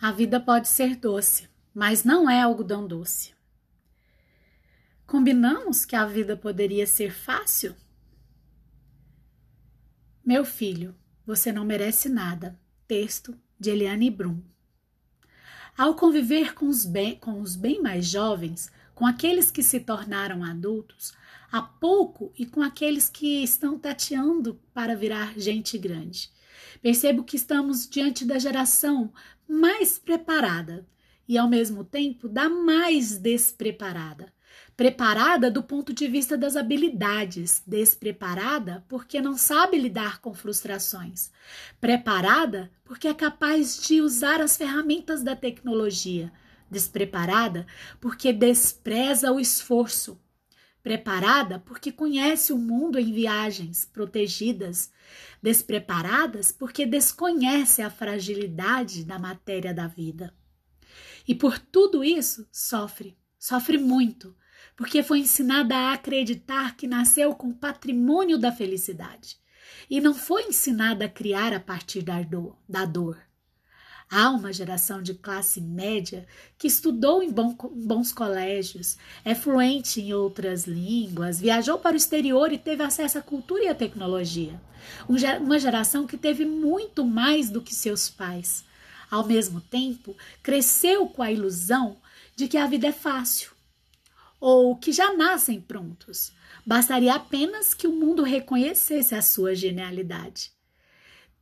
A vida pode ser doce, mas não é algodão doce. Combinamos que a vida poderia ser fácil? Meu filho, você não merece nada. Texto de Eliane Brum. Ao conviver com os, bem, com os bem mais jovens, com aqueles que se tornaram adultos, há pouco e com aqueles que estão tateando para virar gente grande. Percebo que estamos diante da geração mais preparada e, ao mesmo tempo, da mais despreparada. Preparada do ponto de vista das habilidades, despreparada porque não sabe lidar com frustrações. Preparada porque é capaz de usar as ferramentas da tecnologia. Despreparada porque despreza o esforço. Preparada porque conhece o mundo em viagens protegidas despreparadas porque desconhece a fragilidade da matéria da vida. E por tudo isso sofre, sofre muito, porque foi ensinada a acreditar que nasceu com o patrimônio da felicidade e não foi ensinada a criar a partir da dor. Da dor. Há uma geração de classe média que estudou em bons colégios, é fluente em outras línguas, viajou para o exterior e teve acesso à cultura e à tecnologia. Uma geração que teve muito mais do que seus pais. Ao mesmo tempo, cresceu com a ilusão de que a vida é fácil ou que já nascem prontos. Bastaria apenas que o mundo reconhecesse a sua genialidade.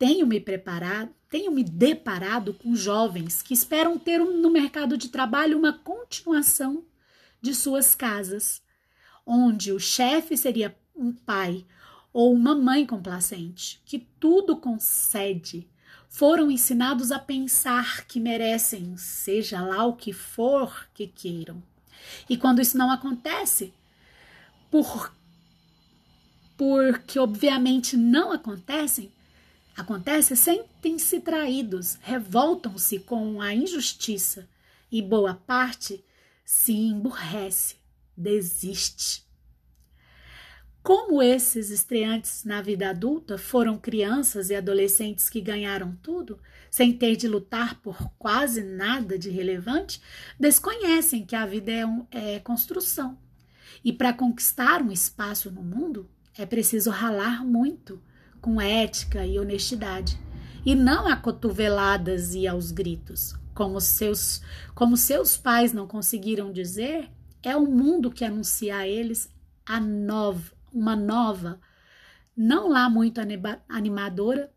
Tenho me preparado, tenho me deparado com jovens que esperam ter no mercado de trabalho uma continuação de suas casas, onde o chefe seria um pai ou uma mãe complacente, que tudo concede. Foram ensinados a pensar que merecem, seja lá o que for que queiram. E quando isso não acontece, por porque obviamente não acontecem, Acontece, sentem-se traídos, revoltam-se com a injustiça e boa parte se emburrece, desiste. Como esses estreantes na vida adulta foram crianças e adolescentes que ganharam tudo, sem ter de lutar por quase nada de relevante, desconhecem que a vida é, um, é construção. E para conquistar um espaço no mundo, é preciso ralar muito com ética e honestidade, e não a cotoveladas e aos gritos. Como seus, como seus pais não conseguiram dizer, é o mundo que anuncia a eles a nova, uma nova, não lá muito animadora,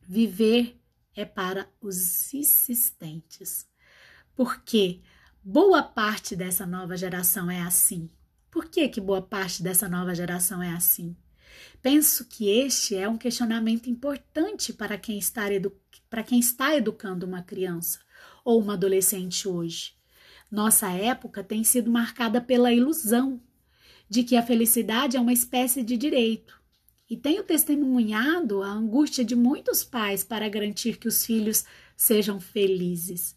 viver é para os insistentes. Porque boa parte dessa nova geração é assim. Por que, que boa parte dessa nova geração é assim? Penso que este é um questionamento importante para quem está, edu para quem está educando uma criança ou uma adolescente hoje. Nossa época tem sido marcada pela ilusão de que a felicidade é uma espécie de direito. E tenho testemunhado a angústia de muitos pais para garantir que os filhos sejam felizes,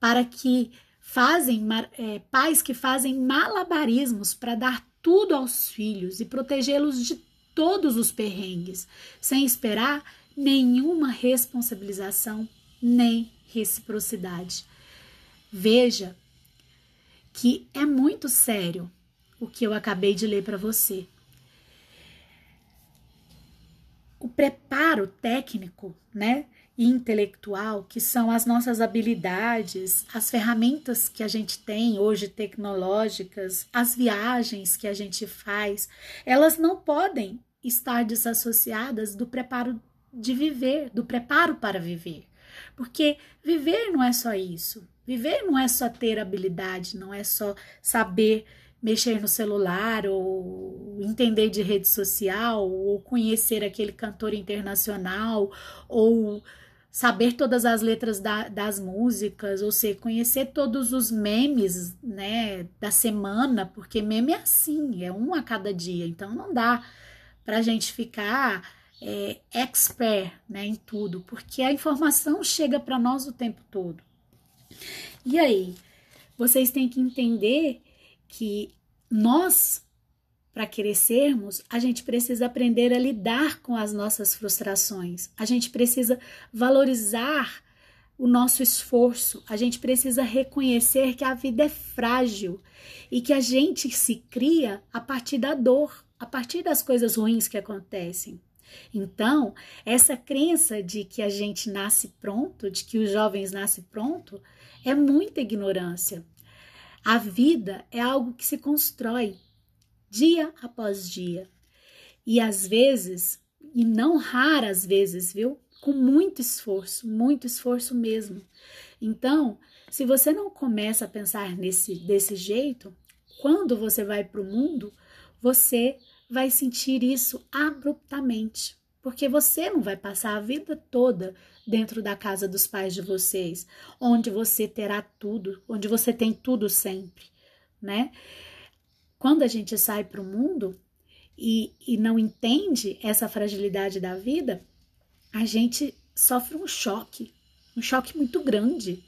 para que fazem é, pais que fazem malabarismos para dar tudo aos filhos e protegê-los de todos os perrengues, sem esperar nenhuma responsabilização nem reciprocidade. Veja que é muito sério o que eu acabei de ler para você. O preparo técnico, né, e intelectual, que são as nossas habilidades, as ferramentas que a gente tem hoje tecnológicas, as viagens que a gente faz, elas não podem estar desassociadas do preparo de viver, do preparo para viver. Porque viver não é só isso. Viver não é só ter habilidade, não é só saber mexer no celular ou entender de rede social ou conhecer aquele cantor internacional ou saber todas as letras da, das músicas, ou seja, conhecer todos os memes, né, da semana, porque meme é assim, é um a cada dia, então não dá para a gente ficar é, expert né, em tudo, porque a informação chega para nós o tempo todo. E aí, vocês têm que entender que nós, para crescermos, a gente precisa aprender a lidar com as nossas frustrações, a gente precisa valorizar o nosso esforço, a gente precisa reconhecer que a vida é frágil e que a gente se cria a partir da dor, a partir das coisas ruins que acontecem. Então, essa crença de que a gente nasce pronto, de que os jovens nascem pronto, é muita ignorância. A vida é algo que se constrói dia após dia. E às vezes, e não raras vezes, viu? Com muito esforço, muito esforço mesmo. Então, se você não começa a pensar nesse desse jeito, quando você vai para o mundo, você vai sentir isso abruptamente, porque você não vai passar a vida toda dentro da casa dos pais de vocês, onde você terá tudo, onde você tem tudo sempre, né? Quando a gente sai para o mundo e, e não entende essa fragilidade da vida, a gente sofre um choque, um choque muito grande.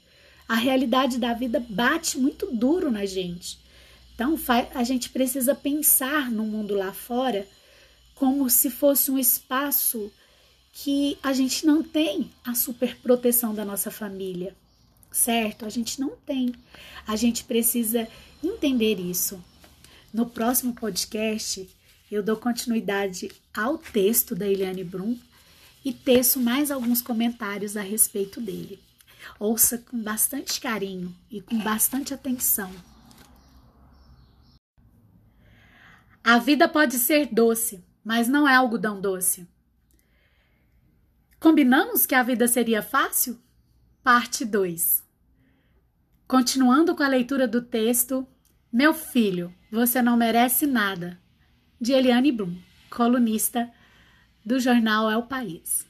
A realidade da vida bate muito duro na gente. Então, a gente precisa pensar no mundo lá fora como se fosse um espaço que a gente não tem a superproteção da nossa família, certo? A gente não tem. A gente precisa entender isso. No próximo podcast, eu dou continuidade ao texto da Eliane Brum e teço mais alguns comentários a respeito dele. Ouça com bastante carinho e com bastante atenção. A vida pode ser doce, mas não é algodão doce. Combinamos que a vida seria fácil? Parte 2. Continuando com a leitura do texto, Meu filho, você não merece nada, de Eliane Brum, colunista do jornal É o País.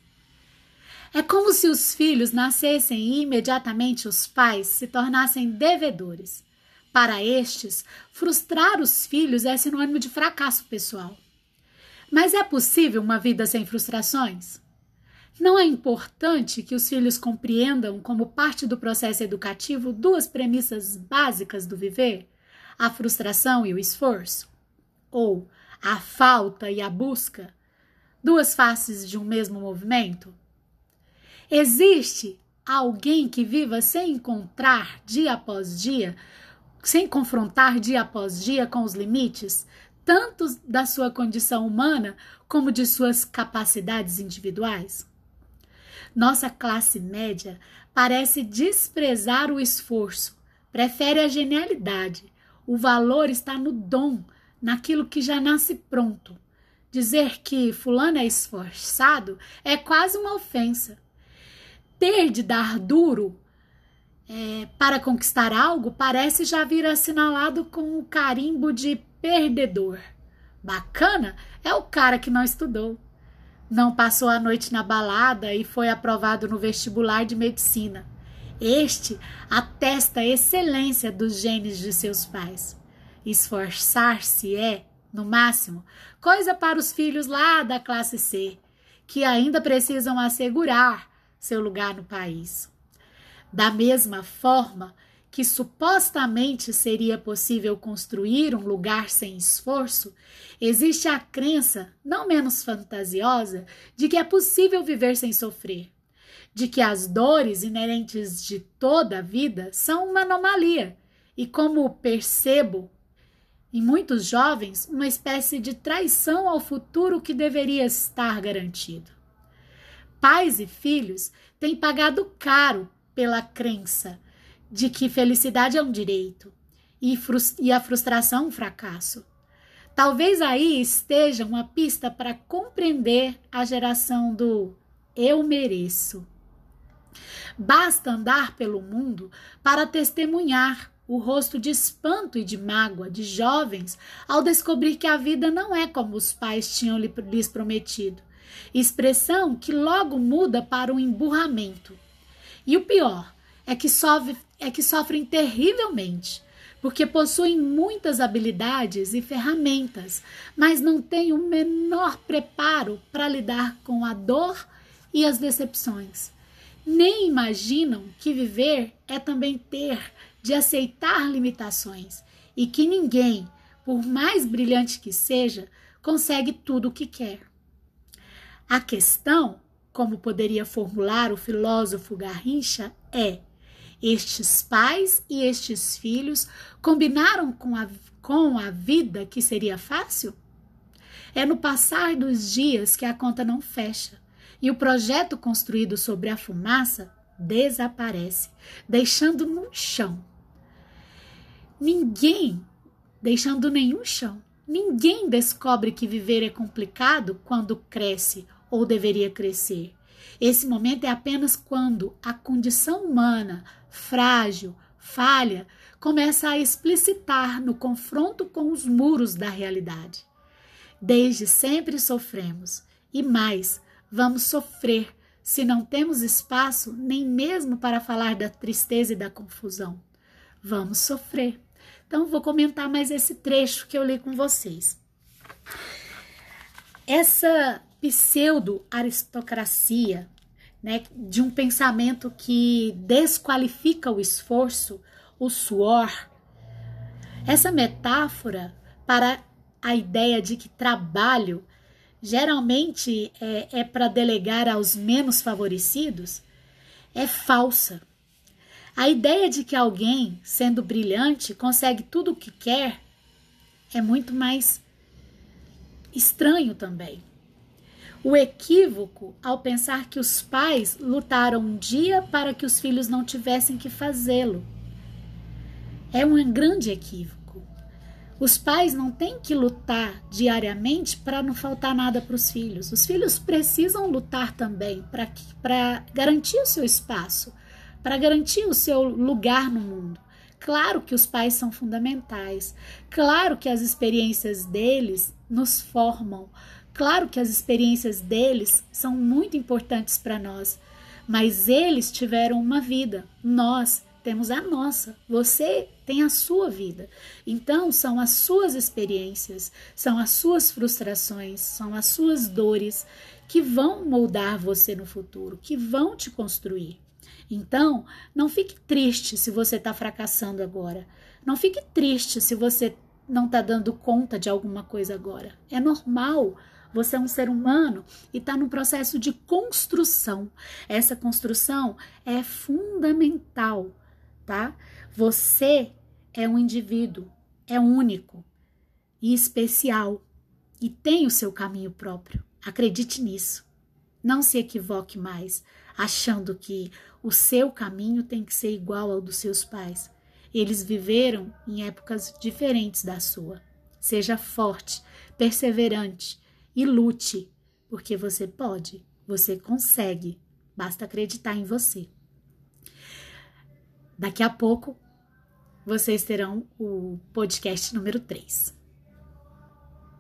É como se os filhos nascessem e imediatamente os pais se tornassem devedores para estes, frustrar os filhos é sinônimo de fracasso pessoal. Mas é possível uma vida sem frustrações? Não é importante que os filhos compreendam, como parte do processo educativo, duas premissas básicas do viver: a frustração e o esforço? Ou a falta e a busca? Duas faces de um mesmo movimento? Existe alguém que viva sem encontrar, dia após dia, sem confrontar dia após dia com os limites, tanto da sua condição humana como de suas capacidades individuais? Nossa classe média parece desprezar o esforço, prefere a genialidade. O valor está no dom, naquilo que já nasce pronto. Dizer que fulano é esforçado é quase uma ofensa. Ter de dar duro é, para conquistar algo parece já vir assinalado com o carimbo de perdedor. Bacana é o cara que não estudou. Não passou a noite na balada e foi aprovado no vestibular de medicina. Este atesta a excelência dos genes de seus pais. Esforçar-se é, no máximo, coisa para os filhos lá da classe C, que ainda precisam assegurar seu lugar no país. Da mesma forma que supostamente seria possível construir um lugar sem esforço, existe a crença, não menos fantasiosa, de que é possível viver sem sofrer, de que as dores inerentes de toda a vida são uma anomalia e, como percebo em muitos jovens, uma espécie de traição ao futuro que deveria estar garantido. Pais e filhos têm pagado caro pela crença de que felicidade é um direito e, e a frustração um fracasso. Talvez aí esteja uma pista para compreender a geração do eu mereço. Basta andar pelo mundo para testemunhar o rosto de espanto e de mágoa de jovens ao descobrir que a vida não é como os pais tinham lhes prometido. Expressão que logo muda para um emburramento. E o pior é que, sofre, é que sofrem terrivelmente, porque possuem muitas habilidades e ferramentas, mas não têm o menor preparo para lidar com a dor e as decepções. Nem imaginam que viver é também ter de aceitar limitações e que ninguém, por mais brilhante que seja, consegue tudo o que quer. A questão como poderia formular o filósofo Garrincha, é: estes pais e estes filhos combinaram com a, com a vida que seria fácil? É no passar dos dias que a conta não fecha e o projeto construído sobre a fumaça desaparece, deixando no chão. Ninguém, deixando nenhum chão, ninguém descobre que viver é complicado quando cresce ou deveria crescer. Esse momento é apenas quando a condição humana, frágil, falha, começa a explicitar no confronto com os muros da realidade. Desde sempre sofremos, e mais, vamos sofrer se não temos espaço nem mesmo para falar da tristeza e da confusão. Vamos sofrer. Então, vou comentar mais esse trecho que eu li com vocês. Essa pseudo-aristocracia, né, de um pensamento que desqualifica o esforço, o suor, essa metáfora para a ideia de que trabalho geralmente é, é para delegar aos menos favorecidos, é falsa. A ideia de que alguém, sendo brilhante, consegue tudo o que quer é muito mais estranho também. O equívoco ao pensar que os pais lutaram um dia para que os filhos não tivessem que fazê-lo é um grande equívoco. Os pais não têm que lutar diariamente para não faltar nada para os filhos. Os filhos precisam lutar também para garantir o seu espaço, para garantir o seu lugar no mundo. Claro que os pais são fundamentais. Claro que as experiências deles nos formam. Claro que as experiências deles são muito importantes para nós. Mas eles tiveram uma vida. Nós temos a nossa. Você tem a sua vida. Então, são as suas experiências, são as suas frustrações, são as suas dores que vão moldar você no futuro, que vão te construir. Então, não fique triste se você está fracassando agora. Não fique triste se você não está dando conta de alguma coisa agora. É normal. Você é um ser humano e está num processo de construção. Essa construção é fundamental tá? Você é um indivíduo, é único e especial e tem o seu caminho próprio. Acredite nisso. Não se equivoque mais achando que o seu caminho tem que ser igual ao dos seus pais. Eles viveram em épocas diferentes da sua. Seja forte, perseverante e lute, porque você pode, você consegue. Basta acreditar em você. Daqui a pouco vocês terão o podcast número 3.